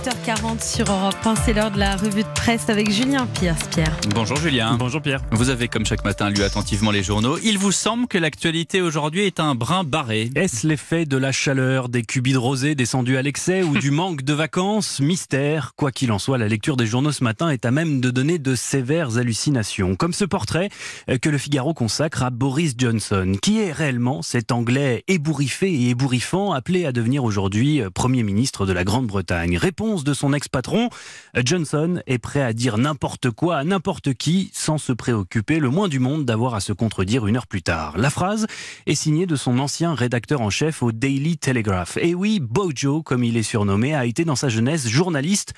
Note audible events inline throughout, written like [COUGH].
8h40 sur Europe 1, c'est l'heure de la revue de presse avec Julien Pierre. Pierre. Bonjour Julien. Bonjour Pierre. Vous avez comme chaque matin lu attentivement les journaux. Il vous semble que l'actualité aujourd'hui est un brin barré. Est-ce l'effet de la chaleur, des cubides rosés descendus à l'excès ou du [LAUGHS] manque de vacances? Mystère. Quoi qu'il en soit, la lecture des journaux ce matin est à même de donner de sévères hallucinations. Comme ce portrait que le Figaro consacre à Boris Johnson, qui est réellement cet Anglais ébouriffé et ébouriffant appelé à devenir aujourd'hui Premier ministre de la Grande-Bretagne? Réponse de son ex-patron, Johnson est prêt à dire n'importe quoi à n'importe qui sans se préoccuper le moins du monde d'avoir à se contredire une heure plus tard. La phrase est signée de son ancien rédacteur en chef au Daily Telegraph. Et oui, Bojo, comme il est surnommé, a été dans sa jeunesse journaliste,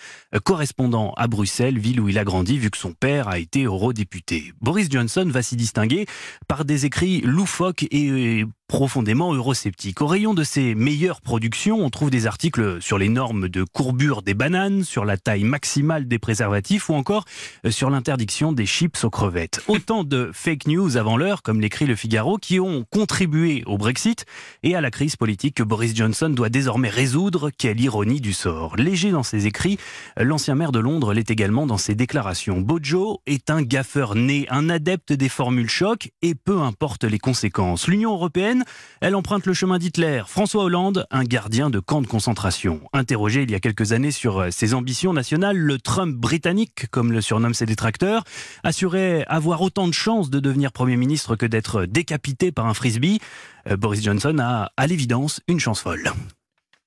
correspondant à Bruxelles, ville où il a grandi vu que son père a été eurodéputé. Boris Johnson va s'y distinguer par des écrits loufoques et profondément eurosceptique. Au rayon de ses meilleures productions, on trouve des articles sur les normes de courbure des bananes, sur la taille maximale des préservatifs ou encore euh, sur l'interdiction des chips aux crevettes. [LAUGHS] Autant de fake news avant l'heure, comme l'écrit le Figaro, qui ont contribué au Brexit et à la crise politique que Boris Johnson doit désormais résoudre. Quelle ironie du sort. Léger dans ses écrits, l'ancien maire de Londres l'est également dans ses déclarations. Bojo est un gaffeur né, un adepte des formules choc et peu importe les conséquences. L'Union européenne elle emprunte le chemin d'Hitler. François Hollande, un gardien de camp de concentration. Interrogé il y a quelques années sur euh, ses ambitions nationales, le Trump britannique, comme le surnomment ses détracteurs, assurait avoir autant de chances de devenir Premier ministre que d'être décapité par un frisbee. Euh, Boris Johnson a, à l'évidence, une chance folle.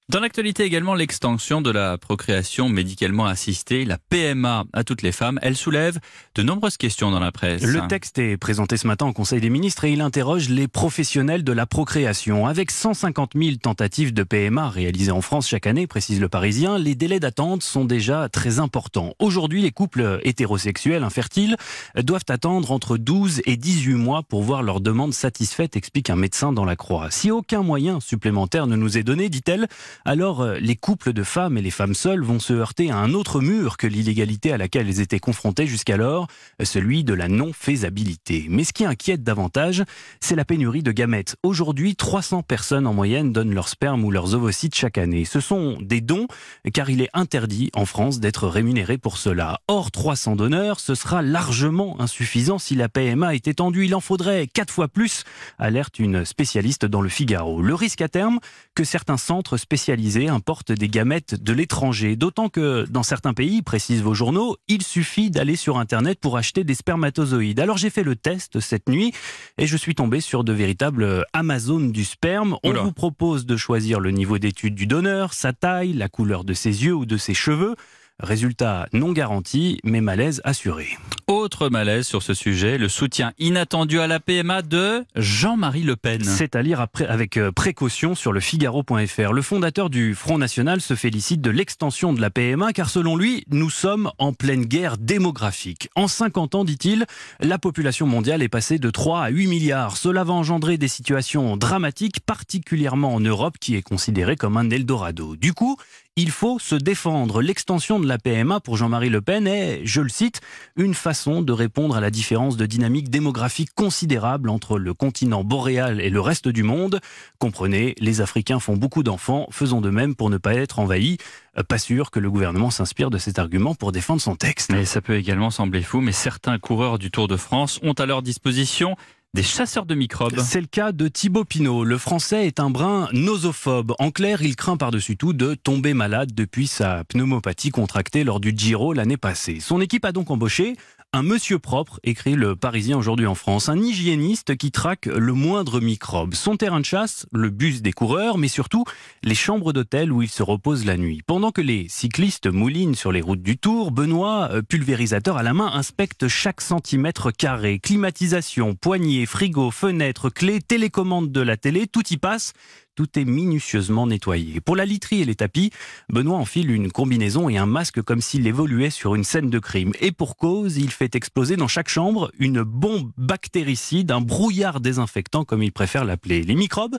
Dans l'actualité également, l'extension de la procréation médicalement assistée, la PMA à toutes les femmes, elle soulève de nombreuses questions dans la presse. Le texte est présenté ce matin au Conseil des ministres et il interroge les professionnels de la procréation. Avec 150 000 tentatives de PMA réalisées en France chaque année, précise le Parisien, les délais d'attente sont déjà très importants. Aujourd'hui, les couples hétérosexuels infertiles doivent attendre entre 12 et 18 mois pour voir leur demande satisfaite, explique un médecin dans la Croix. Si aucun moyen supplémentaire ne nous est donné, dit-elle, alors euh, les couples de femmes et les femmes seules vont se heurter à un autre mur que l'illégalité à laquelle elles étaient confrontées jusqu'alors, celui de la non-faisabilité. Mais ce qui inquiète davantage, c'est la pénurie de gamètes. Aujourd'hui, 300 personnes en moyenne donnent leur sperme ou leurs ovocytes chaque année. Ce sont des dons, car il est interdit en France d'être rémunéré pour cela. Or, 300 donneurs, ce sera largement insuffisant si la PMA est étendue. Il en faudrait quatre fois plus, alerte une spécialiste dans le Figaro. Le risque à terme que certains centres spécialisés importe des gamètes de l'étranger. D'autant que dans certains pays, précisent vos journaux, il suffit d'aller sur Internet pour acheter des spermatozoïdes. Alors j'ai fait le test cette nuit et je suis tombé sur de véritables Amazones du sperme. On vous propose de choisir le niveau d'étude du donneur, sa taille, la couleur de ses yeux ou de ses cheveux. Résultat non garanti, mais malaise assuré. Autre malaise sur ce sujet, le soutien inattendu à la PMA de Jean-Marie Le Pen. C'est à lire avec euh, précaution sur le Figaro.fr. Le fondateur du Front National se félicite de l'extension de la PMA car selon lui, nous sommes en pleine guerre démographique. En 50 ans, dit-il, la population mondiale est passée de 3 à 8 milliards. Cela va engendrer des situations dramatiques, particulièrement en Europe qui est considérée comme un Eldorado. Du coup, il faut se défendre. L'extension de la PMA pour Jean-Marie Le Pen est, je le cite, une façon de répondre à la différence de dynamique démographique considérable entre le continent boréal et le reste du monde. Comprenez, les Africains font beaucoup d'enfants, faisons de même pour ne pas être envahis. Euh, pas sûr que le gouvernement s'inspire de cet argument pour défendre son texte. Mais ça peut également sembler fou, mais certains coureurs du Tour de France ont à leur disposition des chasseurs de microbes. C'est le cas de Thibaut Pinot. Le français est un brin nosophobe. En clair, il craint par-dessus tout de tomber malade depuis sa pneumopathie contractée lors du Giro l'année passée. Son équipe a donc embauché un monsieur propre, écrit le Parisien aujourd'hui en France, un hygiéniste qui traque le moindre microbe. Son terrain de chasse, le bus des coureurs, mais surtout les chambres d'hôtel où il se repose la nuit. Pendant que les cyclistes moulinent sur les routes du Tour, Benoît, euh, pulvérisateur à la main, inspecte chaque centimètre carré. Climatisation, poignée, frigo, fenêtre, clé, télécommande de la télé, tout y passe tout est minutieusement nettoyé. Pour la literie et les tapis, Benoît enfile une combinaison et un masque comme s'il évoluait sur une scène de crime. Et pour cause, il fait exploser dans chaque chambre une bombe bactéricide, un brouillard désinfectant comme il préfère l'appeler. Les microbes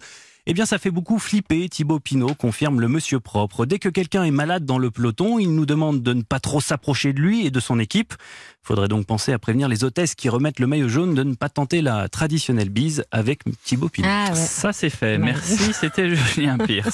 eh bien, ça fait beaucoup flipper. Thibaut Pinot confirme le monsieur propre. Dès que quelqu'un est malade dans le peloton, il nous demande de ne pas trop s'approcher de lui et de son équipe. Faudrait donc penser à prévenir les hôtesses qui remettent le maillot jaune de ne pas tenter la traditionnelle bise avec Thibaut Pinot. Ah Ça, c'est fait. Merci. C'était Julien Pierce.